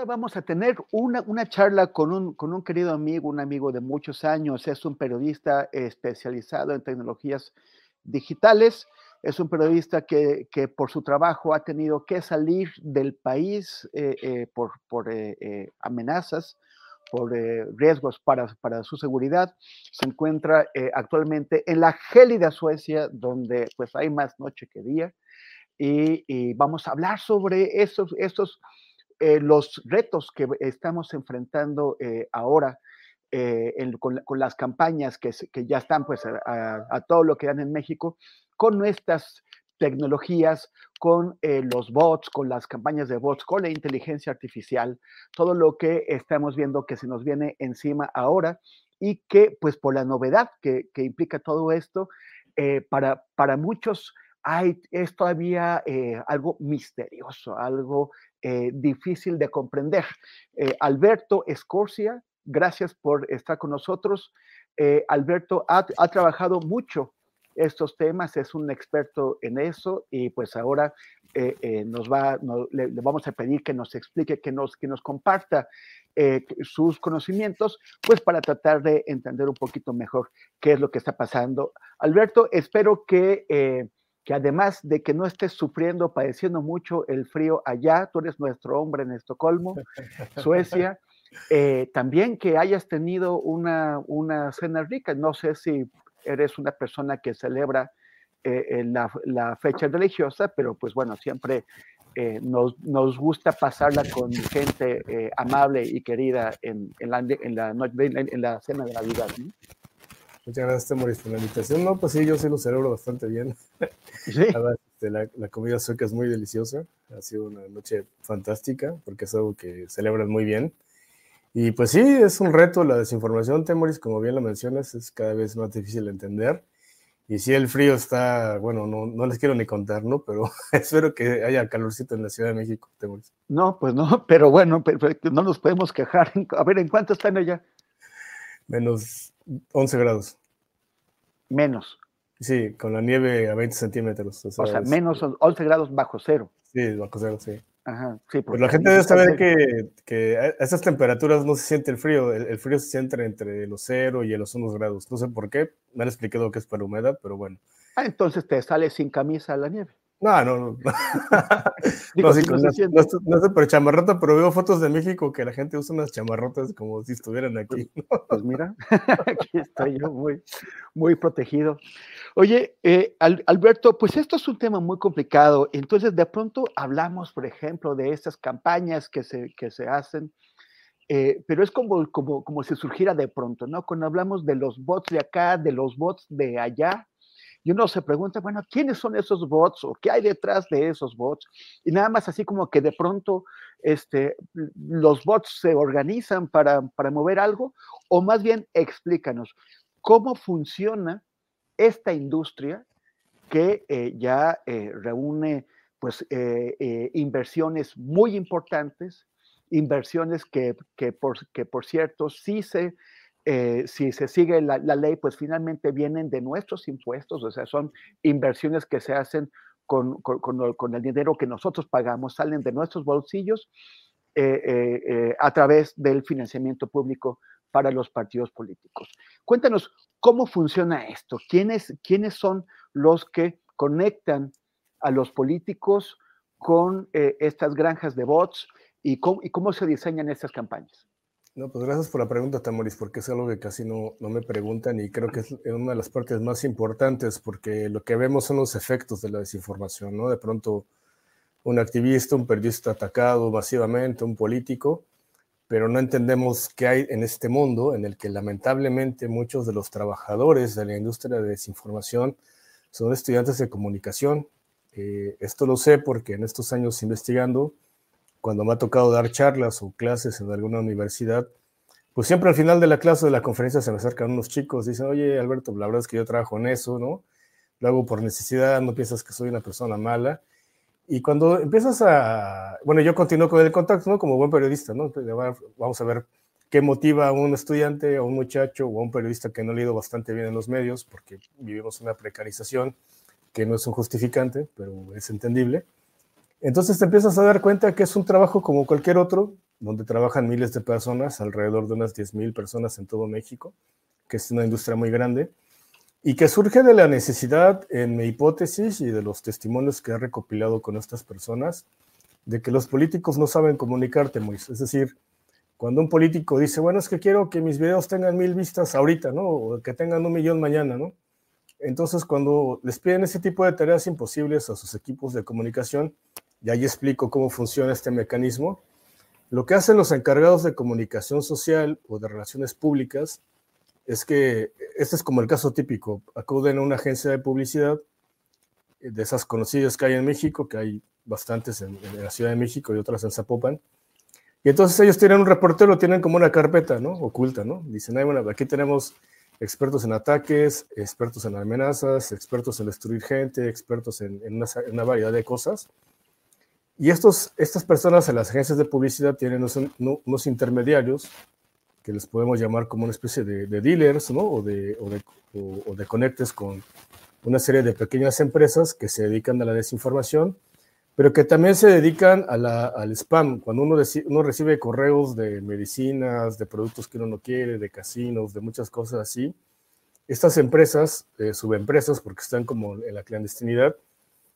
Ahora vamos a tener una, una charla con un, con un querido amigo, un amigo de muchos años. Es un periodista especializado en tecnologías digitales. Es un periodista que, que por su trabajo ha tenido que salir del país eh, eh, por, por eh, eh amenazas, por eh, riesgos para, para, su seguridad. Se encuentra eh, actualmente en la gélida Suecia, donde pues hay más noche que día. Y, y vamos a hablar sobre esos, esos eh, los retos que estamos enfrentando eh, ahora eh, con, las campañas que, ya están pues a, todo lo que dan en México, con nuestras tecnologías, con los bots, con las campañas de bots, con la inteligencia artificial, todo lo que estamos viendo que se nos viene encima ahora y que pues por la novedad que, implica todo esto, para, para muchos es todavía algo misterioso, algo eh, difícil de comprender. Eh, Alberto Escorcia, gracias por estar con nosotros. Eh, Alberto ha, trabajado mucho estos temas, es un experto en eso y pues ahora nos va, le, le, vamos a pedir que nos explique, que nos, que nos comparta sus conocimientos, pues para tratar de entender un poquito mejor qué es lo que está pasando. Alberto, espero que que además de que no estés sufriendo, padeciendo mucho el frío allá, tú eres nuestro hombre en Estocolmo, Suecia, eh, también que hayas tenido una, una, cena rica. No sé si eres una persona que celebra eh, la, la, fecha religiosa, pero pues bueno, siempre eh, nos, nos, gusta pasarla con gente eh, amable y querida en, en, la, en, la, en, la, cena de Navidad. ¿no? Muchas gracias, Moris, por la invitación. No, pues sí, yo sí lo celebro bastante bien. ¿Sí? La, este, la, la, comida sueca es muy deliciosa. Ha sido una noche fantástica porque es algo que celebran muy bien. Y pues sí, es un reto la desinformación, Temoris, como bien lo mencionas, es cada vez más difícil de entender. Y si el frío está, bueno, no, no les quiero ni contar, ¿no? Pero espero que haya calorcito en la Ciudad de México, Temoris. No, pues no, pero bueno, pero no nos podemos quejar. A ver, ¿en cuánto están allá? Menos 11 grados. Menos. Sí, con la nieve a 20 centímetros. O sea, o sea menos 11 grados bajo cero. Sí, bajo cero, sí. Ajá, sí. Pues la gente debe saber que, que, a esas temperaturas no se siente el frío, el, el, frío se siente entre los 0 y los 1 grados. No sé por qué, me han explicado que es para humedad, pero bueno. Ah, entonces te sale sin camisa a la nieve. No, no, no. Digo, no, sí, no, no, no, no, sé por chamarrota, pero veo fotos de México que la gente usa unas chamarrotas como si estuvieran aquí. Pues, pues mira, aquí estoy yo muy, muy protegido. Oye, eh, Alberto, pues esto es un tema muy complicado. Entonces, de pronto hablamos, por ejemplo, de estas campañas que se, que se hacen, eh, pero es como, como, como si surgiera de pronto, ¿no? Cuando hablamos de los bots de acá, de los bots de allá, y uno se pregunta, bueno, ¿quiénes son esos bots o qué hay detrás de esos bots? Y nada más así como que de pronto este, los bots se organizan para, para mover algo, o más bien explícanos cómo funciona esta industria que eh, ya eh, reúne pues eh, inversiones muy importantes, inversiones que, que, por, que por cierto sí se eh, si se sigue la, ley, pues finalmente vienen de nuestros impuestos, o sea, son inversiones que se hacen con, el dinero que nosotros pagamos, salen de nuestros bolsillos eh, eh, a través del financiamiento público para los partidos políticos. Cuéntanos cómo funciona esto, quiénes, quiénes son los que conectan a los políticos con estas granjas de bots y cómo se diseñan estas campañas. No, pues gracias por la pregunta, Tamoris, porque es algo que casi no, no, me preguntan y creo que es una de las partes más importantes porque lo que vemos son los efectos de la desinformación, ¿no? De pronto un activista, un periodista atacado masivamente, un político, pero no entendemos qué hay en este mundo en el que lamentablemente muchos de los trabajadores de la industria de desinformación son estudiantes de comunicación. Eh, esto lo sé porque en estos años investigando, cuando me ha tocado dar charlas o clases en alguna universidad, pues siempre al final de la clase de la conferencia se me acercan unos chicos, dicen, oye Alberto, la verdad es que yo trabajo en eso, ¿no? Lo hago por necesidad, no piensas que soy una persona mala. Y cuando empiezas a, bueno, yo continúo con el contacto, ¿no? Como buen periodista, ¿no? Vamos a ver qué motiva a un estudiante, a un muchacho o a un periodista que no ha leído bastante bien en los medios, porque vivimos una precarización que no es un justificante, pero es entendible. Entonces te empiezas a dar cuenta que es un trabajo como cualquier otro, donde trabajan miles de personas, alrededor de unas 10.000 personas en todo México, que es una industria muy grande, y que surge de la necesidad, en mi hipótesis y de los testimonios que he recopilado con estas personas, de que los políticos no saben comunicarte, Mois. Es decir, cuando un político dice, bueno, es que quiero que mis videos tengan mil vistas ahorita, ¿no? O que tengan un millón mañana, ¿no? Entonces, cuando les piden ese tipo de tareas imposibles a sus equipos de comunicación, y ahí explico cómo funciona este mecanismo. Lo que hacen los encargados de comunicación social o de relaciones públicas es que, este es como el caso típico, acuden a una agencia de publicidad eh, de esas conocidas que hay en México, que hay bastantes en, la Ciudad de México y otras en Zapopan, y entonces ellos tienen un reportero, tienen como una carpeta, ¿no? Oculta, ¿no? Dicen, Ay, aquí tenemos expertos en ataques, expertos en amenazas, expertos en destruir gente, expertos en una, variedad de cosas. Y estos, estas personas en las agencias de publicidad tienen unos, intermediarios que les podemos llamar como una especie de, dealers, ¿no? O de, o de, o, de, conectes con una serie de pequeñas empresas que se dedican a la desinformación, pero que también se dedican a la, al spam. Cuando uno, uno recibe correos de medicinas, de productos que uno no quiere, de casinos, de muchas cosas así, estas empresas, eh, subempresas, porque están como en la clandestinidad,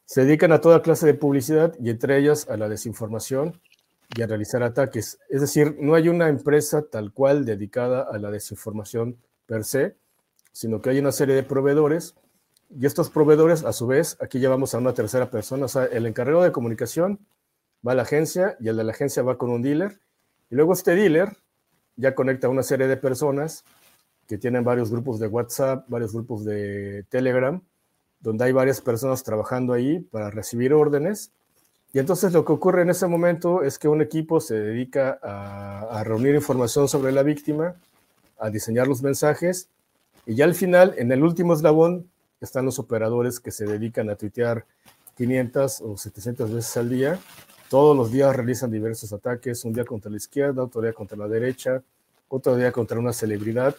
se dedican a toda clase de publicidad y entre ellas a la desinformación y a realizar ataques. Es decir, no hay una empresa tal cual dedicada a la desinformación per se, sino que hay una serie de proveedores y estos proveedores, a su vez, aquí llevamos a una tercera persona, o sea, el encargado de comunicación va a la agencia y el de la agencia va con un dealer y luego este dealer ya conecta a una serie de personas que tienen varios grupos de WhatsApp, varios grupos de Telegram donde hay varias personas trabajando ahí para recibir órdenes. Y entonces lo que ocurre en ese momento es que un equipo se dedica a, reunir información sobre la víctima, a diseñar los mensajes, y ya al final, en el último eslabón, están los operadores que se dedican a tuitear 500 o 700 veces al día. Todos los días realizan diversos ataques, un día contra la izquierda, otro día contra la derecha, otro día contra una celebridad.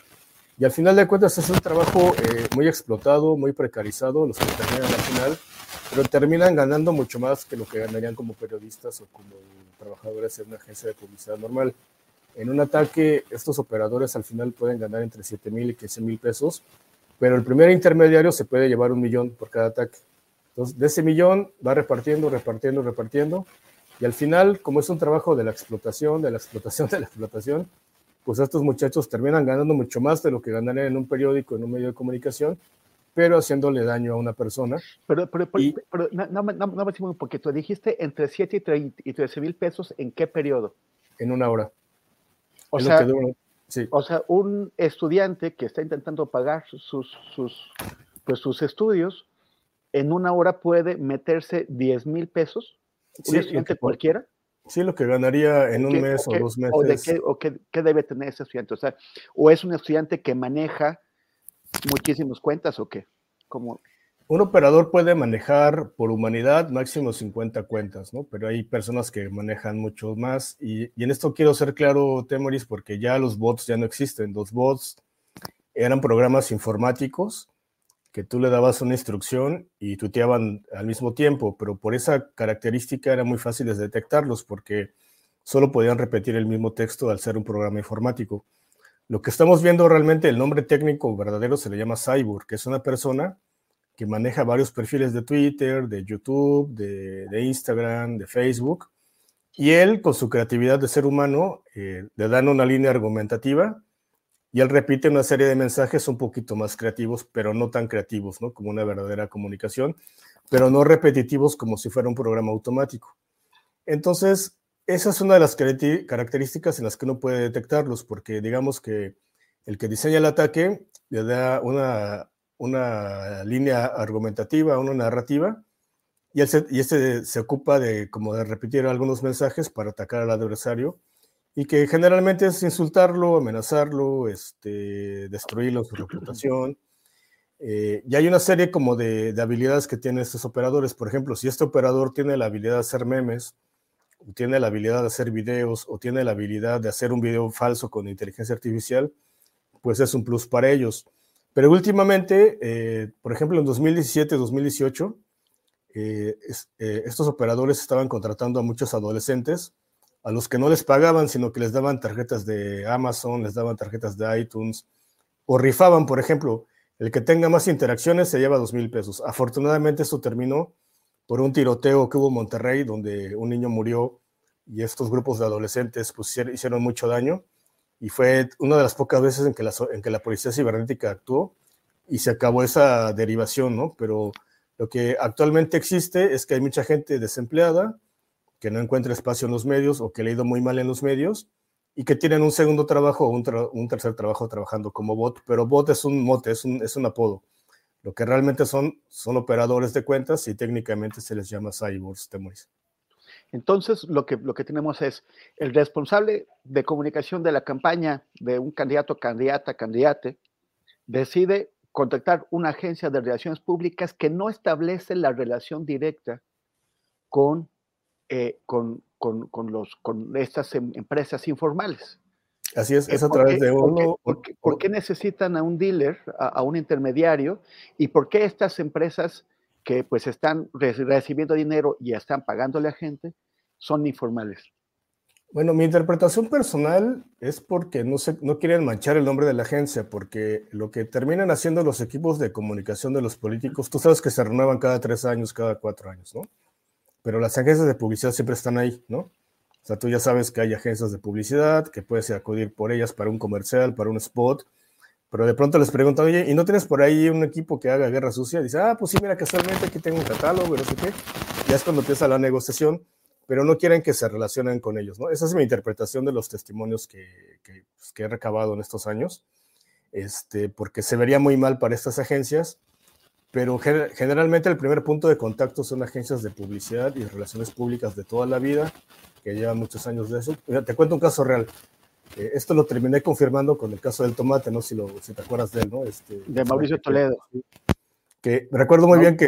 Y al final de cuentas es un trabajo eh, muy explotado, muy precarizado, los que terminan al final, pero terminan ganando mucho más que lo que ganarían como periodistas o como trabajadores en una agencia de publicidad normal. En un ataque, estos operadores al final pueden ganar entre 7 mil y 15 mil pesos, pero el primer intermediario se puede llevar un millón por cada ataque. Entonces, de ese millón va repartiendo, repartiendo, repartiendo, y al final, como es un trabajo de la explotación, de la explotación, de la explotación, pues estos muchachos terminan ganando mucho más de lo que ganarían en un periódico, en un medio de comunicación, pero haciéndole daño a una persona. Pero, pero, pero, no, no, no, no, un poquito, dijiste entre 7 y 13 mil pesos, ¿en qué periodo? En una hora. O sea, sí. o sea, un estudiante que está intentando pagar sus, sus, pues, sus estudios, en una hora puede meterse 10 mil pesos, un estudiante cualquiera. Sí, lo que ganaría en un mes o, dos meses. O, qué, debe tener ese estudiante. O sea, o es un estudiante que maneja muchísimas cuentas o qué. Como... Un operador puede manejar por humanidad máximo 50 cuentas, ¿no? Pero hay personas que manejan mucho más. Y, en esto quiero ser claro, Temoris, porque ya los bots ya no existen. Los bots eran programas informáticos que tú le dabas una instrucción y tuteaban al mismo tiempo, pero por esa característica era muy fácil de detectarlos porque solo podían repetir el mismo texto al ser un programa informático. Lo que estamos viendo realmente, el nombre técnico verdadero se le llama Cyborg, que es una persona que maneja varios perfiles de Twitter, de YouTube, de, Instagram, de Facebook, y él, con su creatividad de ser humano, eh, le dan una línea argumentativa y él repite una serie de mensajes un poquito más creativos, pero no tan creativos, ¿no? Como una verdadera comunicación, pero no repetitivos como si fuera un programa automático. Entonces, esa es una de las características en las que uno puede detectarlos, porque digamos que el que diseña el ataque le da una, una línea argumentativa, una narrativa, y, y este se ocupa de como de repetir algunos mensajes para atacar al adversario y que generalmente es insultarlo, amenazarlo, este, destruirlo, su reputación. Eh, y hay una serie como de, habilidades que tienen estos operadores. Por ejemplo, si este operador tiene la habilidad de hacer memes, o tiene la habilidad de hacer videos, o tiene la habilidad de hacer un video falso con inteligencia artificial, pues es un plus para ellos. Pero últimamente, eh, por ejemplo, en 2017-2018, eh, estos operadores estaban contratando a muchos adolescentes a los que no les pagaban, sino que les daban tarjetas de Amazon, les daban tarjetas de iTunes, o rifaban, por ejemplo, el que tenga más interacciones se lleva dos mil pesos. Afortunadamente esto terminó por un tiroteo que hubo en Monterrey, donde un niño murió y estos grupos de adolescentes pues, hicieron mucho daño. Y fue una de las pocas veces en que la, en que la policía cibernética actuó y se acabó esa derivación, ¿no? Pero lo que actualmente existe es que hay mucha gente desempleada, que no encuentra espacio en los medios o que le ha ido muy mal en los medios y que tienen un segundo trabajo o un, tercer trabajo trabajando como bot, pero bot es un mote, es un, apodo. Lo que realmente son, son operadores de cuentas y técnicamente se les llama cyborgs, Temoris. Entonces, lo que, lo que tenemos es el responsable de comunicación de la campaña de un candidato, candidata, candidate, decide contactar una agencia de relaciones públicas que no establece la relación directa con eh, con, con, con, los, con estas em, empresas informales. Así es, es a través de uno. ¿Por qué, necesitan a un dealer, a, un intermediario? ¿Y por qué estas empresas que pues están recibiendo dinero y están pagándole a gente son informales? Bueno, mi interpretación personal es porque no, se, no quieren manchar el nombre de la agencia, porque lo que terminan haciendo los equipos de comunicación de los políticos, tú sabes que se renuevan cada tres años, cada cuatro años, ¿no? Pero las agencias de publicidad siempre están ahí, ¿no? O sea, tú ya sabes que hay agencias de publicidad, que puedes acudir por ellas para un comercial, para un spot, pero de pronto les preguntan, oye, ¿y no tienes por ahí un equipo que haga guerra sucia? dice, ah, pues sí, mira, casualmente aquí tengo un catálogo, no sé qué. Ya es cuando empieza la negociación, pero no quieren que se relacionen con ellos, ¿no? Esa es mi interpretación de los testimonios que, que, pues, he recabado en estos años, este, porque se vería muy mal para estas agencias pero generalmente el primer punto de contacto son agencias de publicidad y relaciones públicas de toda la vida, que llevan muchos años de eso. te cuento un caso real. Eh, esto lo terminé confirmando con el caso del tomate, no si, lo, si te acuerdas de él, ¿no? Este, de Mauricio Toledo. Que recuerdo muy bien que...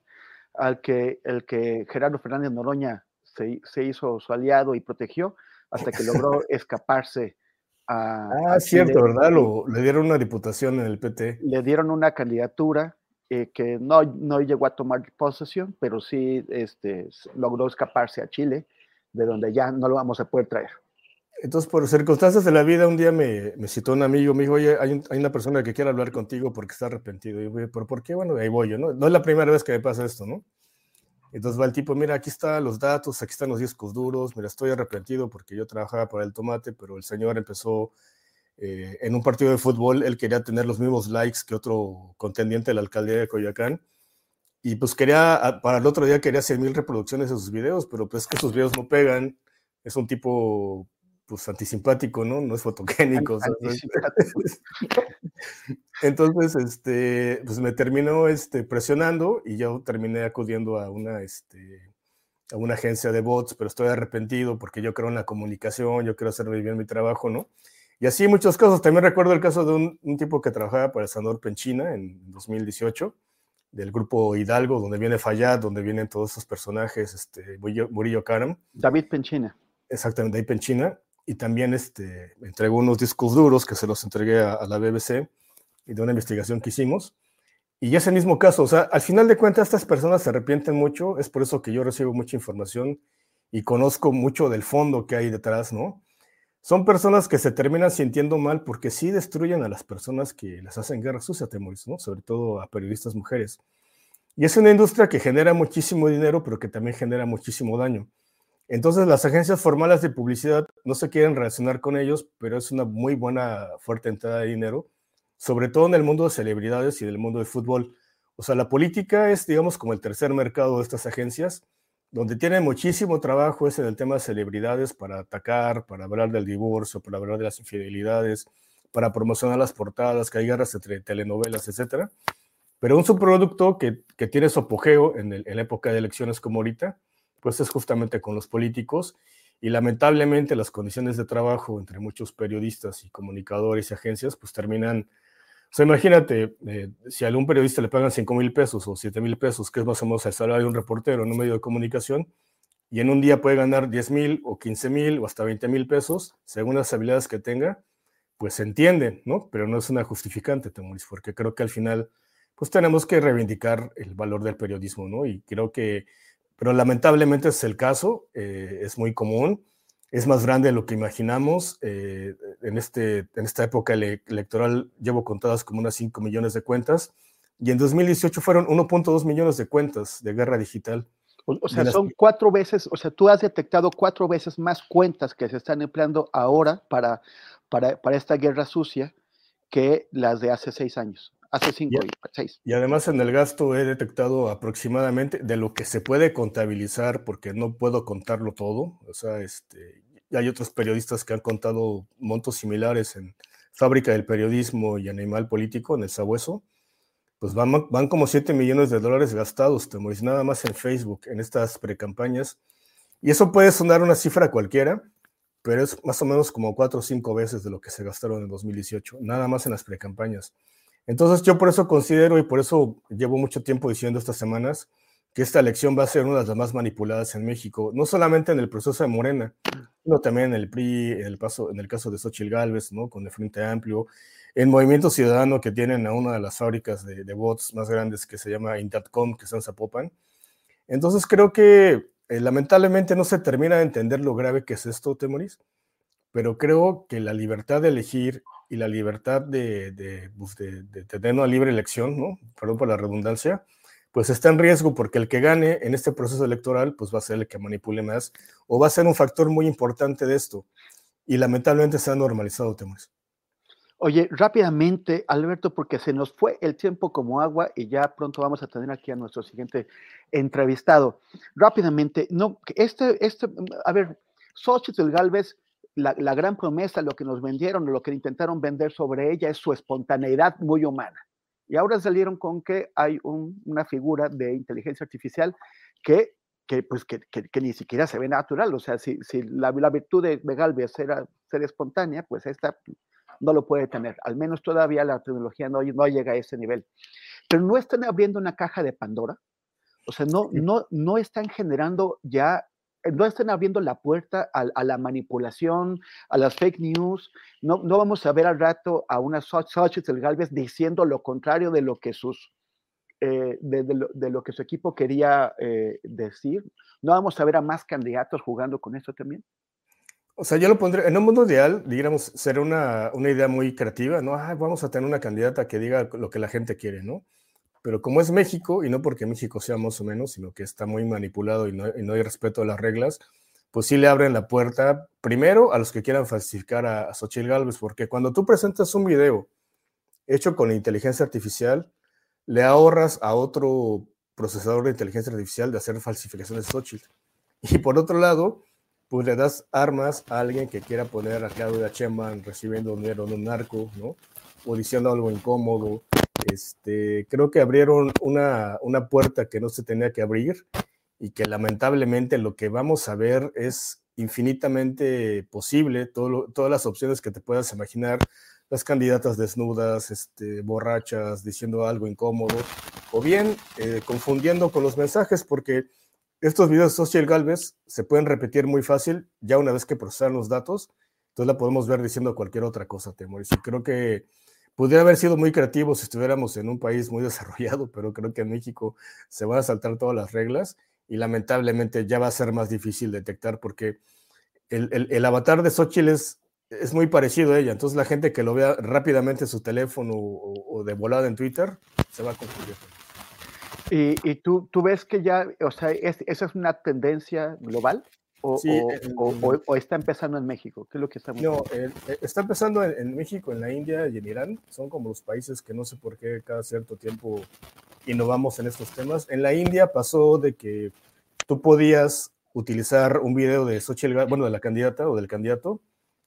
Al que, el que Gerardo Fernández Noroña se, hizo su aliado y protegió hasta que logró escaparse ah, cierto, ¿verdad? Lo, le dieron una diputación en el PT. Le dieron una candidatura eh, que no, no llegó a tomar posesión, pero sí este, logró escaparse a Chile, de donde ya no lo vamos a poder traer. Entonces, por circunstancias de la vida, un día me, citó un amigo, me dijo, oye, hay, una persona que quiere hablar contigo porque está arrepentido. Y yo, ¿pero por qué? Bueno, ahí voy yo, ¿no? No es la primera vez que me pasa esto, ¿no? Entonces va el tipo, mira, aquí están los datos, aquí están los discos duros, mira, estoy arrepentido porque yo trabajaba para el tomate, pero el señor empezó eh, en un partido de fútbol, él quería tener los mismos likes que otro contendiente de la alcaldía de Coyoacán, y pues quería, para el otro día quería 100 mil reproducciones de sus videos, pero pues que sus videos no pegan, es un tipo pues antisimpático, ¿no? No es fotogénico. Entonces, este, pues me terminó este, presionando y yo terminé acudiendo a una, este, a una agencia de bots, pero estoy arrepentido porque yo creo en la comunicación, yo quiero hacer bien mi trabajo, ¿no? Y así muchos casos. También recuerdo el caso de un, tipo que trabajaba para el Sandor Penchina en 2018, del grupo Hidalgo, donde viene Fayad, donde vienen todos esos personajes, este, Murillo, Karam. David Penchina. Exactamente, David Penchina y también este, entregó unos discos duros que se los entregué a, la BBC y de una investigación que hicimos. Y ese mismo caso, o sea, al final de cuentas estas personas se arrepienten mucho, es por eso que yo recibo mucha información y conozco mucho del fondo que hay detrás, ¿no? Son personas que se terminan sintiendo mal porque sí destruyen a las personas que les hacen guerra sucia, Temoris, ¿no? Sobre todo a periodistas mujeres. Y es una industria que genera muchísimo dinero, pero que también genera muchísimo daño. Entonces las agencias formales de publicidad no se quieren relacionar con ellos, pero es una muy buena fuerte entrada de dinero, sobre todo en el mundo de celebridades y del mundo del fútbol. O sea, la política es, digamos, como el tercer mercado de estas agencias, donde tienen muchísimo trabajo ese del tema de celebridades para atacar, para hablar del divorcio, para hablar de las infidelidades, para promocionar las portadas, que hay guerras entre telenovelas, etc. Pero un subproducto que, que tiene su apogeo en, en la época de elecciones como ahorita, pues es justamente con los políticos y lamentablemente las condiciones de trabajo entre muchos periodistas y comunicadores y agencias pues terminan, o sea, imagínate, eh, si a algún periodista le pagan 5 mil pesos o 7 mil pesos, que es más o menos el salario de un reportero en un medio de comunicación, y en un día puede ganar 10 mil o 15 mil o hasta 20 mil pesos, según las habilidades que tenga, pues se entiende, ¿no? Pero no es una justificante, Temuris, porque creo que al final, pues tenemos que reivindicar el valor del periodismo, ¿no? Y creo que pero lamentablemente es el caso, eh, es muy común, es más grande de lo que imaginamos. Eh, en, este, en esta época electoral llevo contadas como unas 5 millones de cuentas y en 2018 fueron 1.2 millones de cuentas de guerra digital. O, sea, son cuatro veces, o sea, tú has detectado cuatro veces más cuentas que se están empleando ahora para, para, para esta guerra sucia que las de hace seis años hace cinco y, seis. Y además en el gasto he detectado aproximadamente de lo que se puede contabilizar, porque no puedo contarlo todo. O sea, este, hay otros periodistas que han contado montos similares en Fábrica del Periodismo y Animal Político, en el Sabueso. Pues van, van como 7 millones de dólares gastados, Temoris, nada más en Facebook, en estas precampañas. Y eso puede sonar una cifra cualquiera, pero es más o menos como cuatro o cinco veces de lo que se gastaron en 2018, nada más en las precampañas. Entonces yo por eso considero y por eso llevo mucho tiempo diciendo estas semanas que esta elección va a ser una de las más manipuladas en México, no solamente en el proceso de Morena, sino también en el PRI, en el, paso, en el caso de Xochitl Gálvez, ¿no? con el Frente Amplio, en Movimiento Ciudadano que tienen a una de las fábricas de, de bots más grandes que se llama Intatcom, que está en Zapopan. Entonces creo que eh, lamentablemente no se termina de entender lo grave que es esto, Temoris, pero creo que la libertad de elegir y la libertad de, pues, de, tener una libre elección, ¿no? Perdón por la redundancia, pues está en riesgo porque el que gane en este proceso electoral, pues va a ser el que manipule más o va a ser un factor muy importante de esto. Y lamentablemente se ha normalizado temas. Oye, rápidamente, Alberto, porque se nos fue el tiempo como agua y ya pronto vamos a tener aquí a nuestro siguiente entrevistado. Rápidamente, no, este, este, a ver, Xochitl Galvez la, gran promesa, lo que nos vendieron, lo que intentaron vender sobre ella es su espontaneidad muy humana. Y ahora salieron con que hay una figura de inteligencia artificial que, que pues, que, que, ni siquiera se ve natural. O sea, si, si la, la, virtud de Galvez era ser espontánea, pues esta no lo puede tener. Al menos todavía la tecnología no, no llega a ese nivel. Pero no están abriendo una caja de Pandora. O sea, no, no, no están generando ya no estén abriendo la puerta a, la manipulación, a las fake news. No, no vamos a ver al rato a una Xochitl Galvez diciendo lo contrario de lo que sus eh, de, lo, que su equipo quería eh, decir. ¿No vamos a ver a más candidatos jugando con esto también? O sea, yo lo pondré, en un mundo ideal, digamos, será una, una idea muy creativa, ¿no? Ah, vamos a tener una candidata que diga lo que la gente quiere, ¿no? Pero como es México, y no porque México sea más o menos, sino que está muy manipulado y no, hay respeto a las reglas, pues sí le abren la puerta primero a los que quieran falsificar a, a Xochitl Galvez, porque cuando tú presentas un video hecho con inteligencia artificial, le ahorras a otro procesador de inteligencia artificial de hacer falsificaciones de Xochitl. Y por otro lado, pues le das armas a alguien que quiera poner a Claudia Cheman recibiendo dinero de un narco, ¿no? O diciendo algo incómodo. Este, creo que abrieron una, una puerta que no se tenía que abrir y que lamentablemente lo que vamos a ver es infinitamente posible, todo todas las opciones que te puedas imaginar, las candidatas desnudas, este, borrachas, diciendo algo incómodo, o bien eh, confundiendo con los mensajes, porque estos videos de Social Galvez se pueden repetir muy fácil ya una vez que procesan los datos, entonces la podemos ver diciendo cualquier otra cosa, Temoris. Y creo que pudiera haber sido muy creativo si estuviéramos en un país muy desarrollado, pero creo que en México se van a saltar todas las reglas y lamentablemente ya va a ser más difícil detectar porque el, avatar de Xochitl es, es, muy parecido a ella, entonces la gente que lo vea rápidamente en su teléfono o, de volada en Twitter se va a confundir. Y, tú, tú, ves que ya, o sea, esa es una tendencia global o, o, está empezando en México. ¿Qué es lo que está No, eh, está empezando en, México, en la India y en Irán. Son como los países que no sé por qué cada cierto tiempo innovamos en estos temas. En la India pasó de que tú podías utilizar un video de Xochitl, bueno, de la candidata o del candidato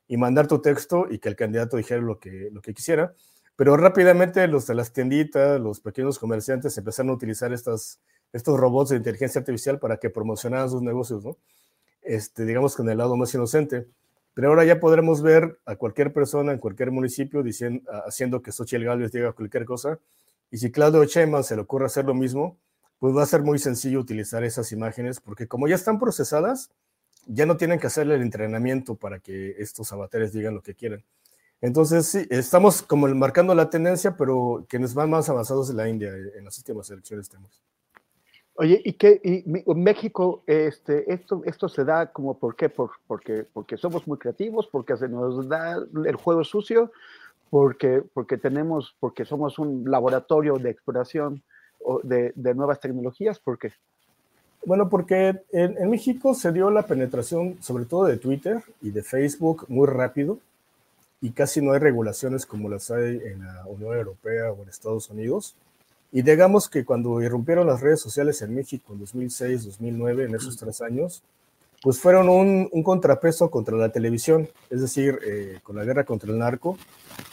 y mandar tu texto y que el candidato dijera lo que, lo que quisiera. Pero rápidamente los de las tienditas, los pequeños comerciantes empezaron a utilizar estas, estos robots de inteligencia artificial para que promocionaran sus negocios, ¿no? Este, digamos con el lado más inocente. Pero ahora ya podremos ver a cualquier persona en cualquier municipio diciendo, haciendo que Xochitl Gálvez diga cualquier cosa. Y si Claudio Sheinbaum se le ocurre hacer lo mismo, pues va a ser muy sencillo utilizar esas imágenes, porque como ya están procesadas, ya no tienen que hacerle el entrenamiento para que estos avatares digan lo que quieran. Entonces, sí, estamos como marcando la tendencia, pero quienes van más avanzados en la India en las últimas elecciones tenemos. Oye, ¿y qué? Y México, este, esto, esto se da como por qué? Por, porque, porque somos muy creativos, porque se nos da el juego sucio, porque, porque tenemos, porque somos un laboratorio de exploración de, nuevas tecnologías, ¿por qué? Bueno, porque en, en, México se dio la penetración, sobre todo de Twitter y de Facebook, muy rápido y casi no hay regulaciones como las hay en la Unión Europea o en Estados Unidos. Y digamos que cuando irrumpieron las redes sociales en México en 2006, 2009, en esos tres años, pues fueron un, contrapeso contra la televisión, es decir, eh, con la guerra contra el narco,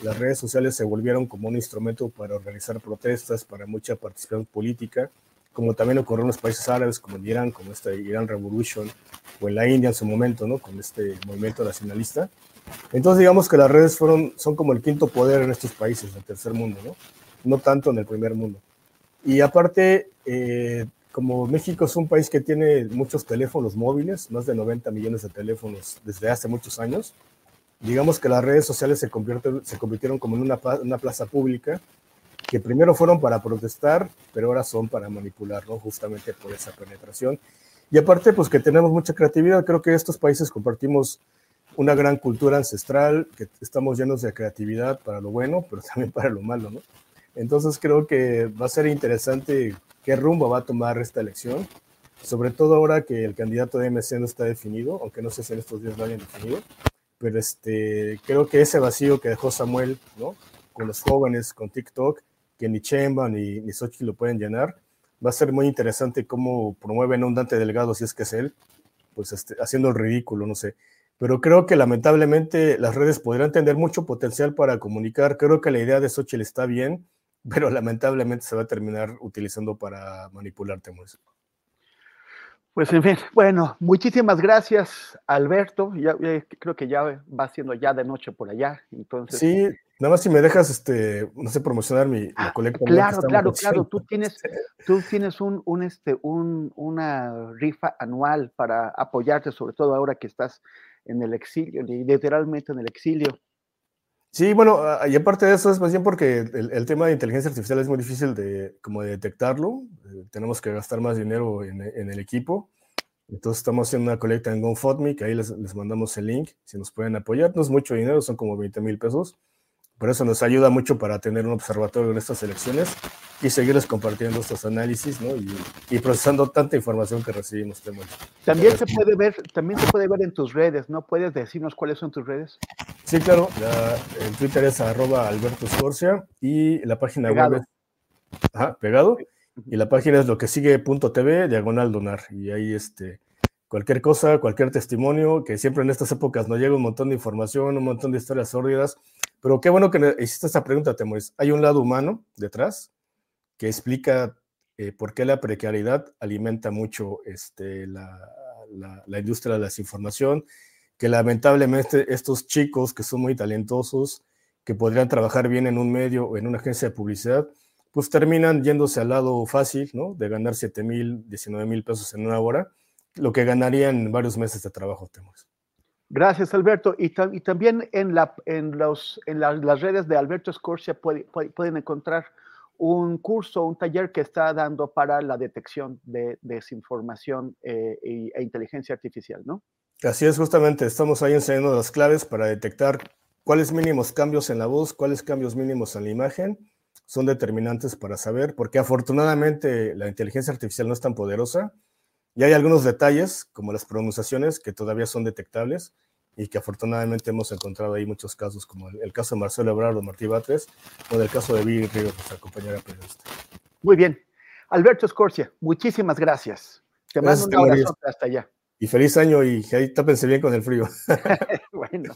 las redes sociales se volvieron como un instrumento para organizar protestas, para mucha participación política, como también ocurrió en los países árabes, como en Irán, como esta Irán Revolution, o en la India en su momento, ¿no? Con este movimiento nacionalista. Entonces digamos que las redes fueron, son como el quinto poder en estos países del tercer mundo, ¿no? No tanto en el primer mundo. Y aparte, eh, como México es un país que tiene muchos teléfonos móviles, más de 90 millones de teléfonos desde hace muchos años, digamos que las redes sociales se, se convirtieron como en una, una, plaza pública, que primero fueron para protestar, pero ahora son para manipular, ¿no? Justamente por esa penetración. Y aparte, pues que tenemos mucha creatividad, creo que estos países compartimos una gran cultura ancestral, que estamos llenos de creatividad para lo bueno, pero también para lo malo, ¿no? Entonces creo que va a ser interesante qué rumbo va a tomar esta elección, sobre todo ahora que el candidato de MC no está definido, aunque no sé si en estos días lo hayan definido, pero este, creo que ese vacío que dejó Samuel, ¿no? Con los jóvenes, con TikTok, que ni Chemba ni, ni Sochi lo pueden llenar, va a ser muy interesante cómo promueven a un Dante Delgado, si es que es él, pues este, haciendo el ridículo, no sé pero creo que lamentablemente las redes podrían tener mucho potencial para comunicar. Creo que la idea de Xochitl está bien, pero lamentablemente se va a terminar utilizando para manipular temas. Pues en fin, bueno, muchísimas gracias, Alberto. Ya, creo que ya va siendo ya de noche por allá, entonces. Sí, Nada más si me dejas, este, no sé, promocionar mi ah, colecta. Claro, claro, claro. Tú tienes, tú tienes un, un, este, un, una rifa anual para apoyarte, sobre todo ahora que estás en el exilio, literalmente en el exilio. Sí, bueno, y aparte de eso es más bien porque el, tema de inteligencia artificial es muy difícil de, como de detectarlo. Eh, tenemos que gastar más dinero en, en, el equipo. Entonces estamos haciendo una colecta en GoFundMe, que ahí les, les, mandamos el link, si nos pueden apoyar. No es mucho dinero, son como 20 mil pesos. Por eso nos ayuda mucho para tener un observatorio en estas elecciones y seguirles compartiendo estos análisis ¿no? y, procesando tanta información que recibimos. También se puede ver, también se puede ver en tus redes, ¿no? ¿Puedes decirnos cuáles son tus redes? Sí, claro. el Twitter es arroba Alberto Scorcia y la página web es ajá, pegado. Y la página es lo que sigue.tv, diagonal donar. Y ahí este, cualquier cosa, cualquier testimonio, que siempre en estas épocas nos llega un montón de información, un montón de historias sórdidas pero qué bueno que hiciste esta pregunta, Temoris. Hay un lado humano detrás que explica eh, por qué la precariedad alimenta mucho este, la, la, industria de la desinformación, que lamentablemente estos chicos que son muy talentosos, que podrían trabajar bien en un medio o en una agencia de publicidad, pues terminan yéndose al lado fácil, ¿no? De ganar 7 mil, 19 mil pesos en una hora, lo que ganarían varios meses de trabajo, Temoris. Gracias, Alberto. Y, también en, la, en, los, en las redes de Alberto Scorsia pueden encontrar un curso, un taller que está dando para la detección de desinformación eh, e, inteligencia artificial, ¿no? Así es, justamente. Estamos ahí enseñando las claves para detectar cuáles mínimos cambios en la voz, cuáles cambios mínimos en la imagen son determinantes para saber, porque afortunadamente la inteligencia artificial no es tan poderosa y hay algunos detalles, como las pronunciaciones, que todavía son detectables y que afortunadamente hemos encontrado ahí muchos casos, como el, caso de Marcelo Ebrardo Martí Batres o el caso de Viri Ríos, nuestra compañera periodista. Muy bien. Alberto Escorcia, muchísimas gracias. Te mando un abrazo hasta allá. Y feliz año y ahí tápense bien con el frío. bueno.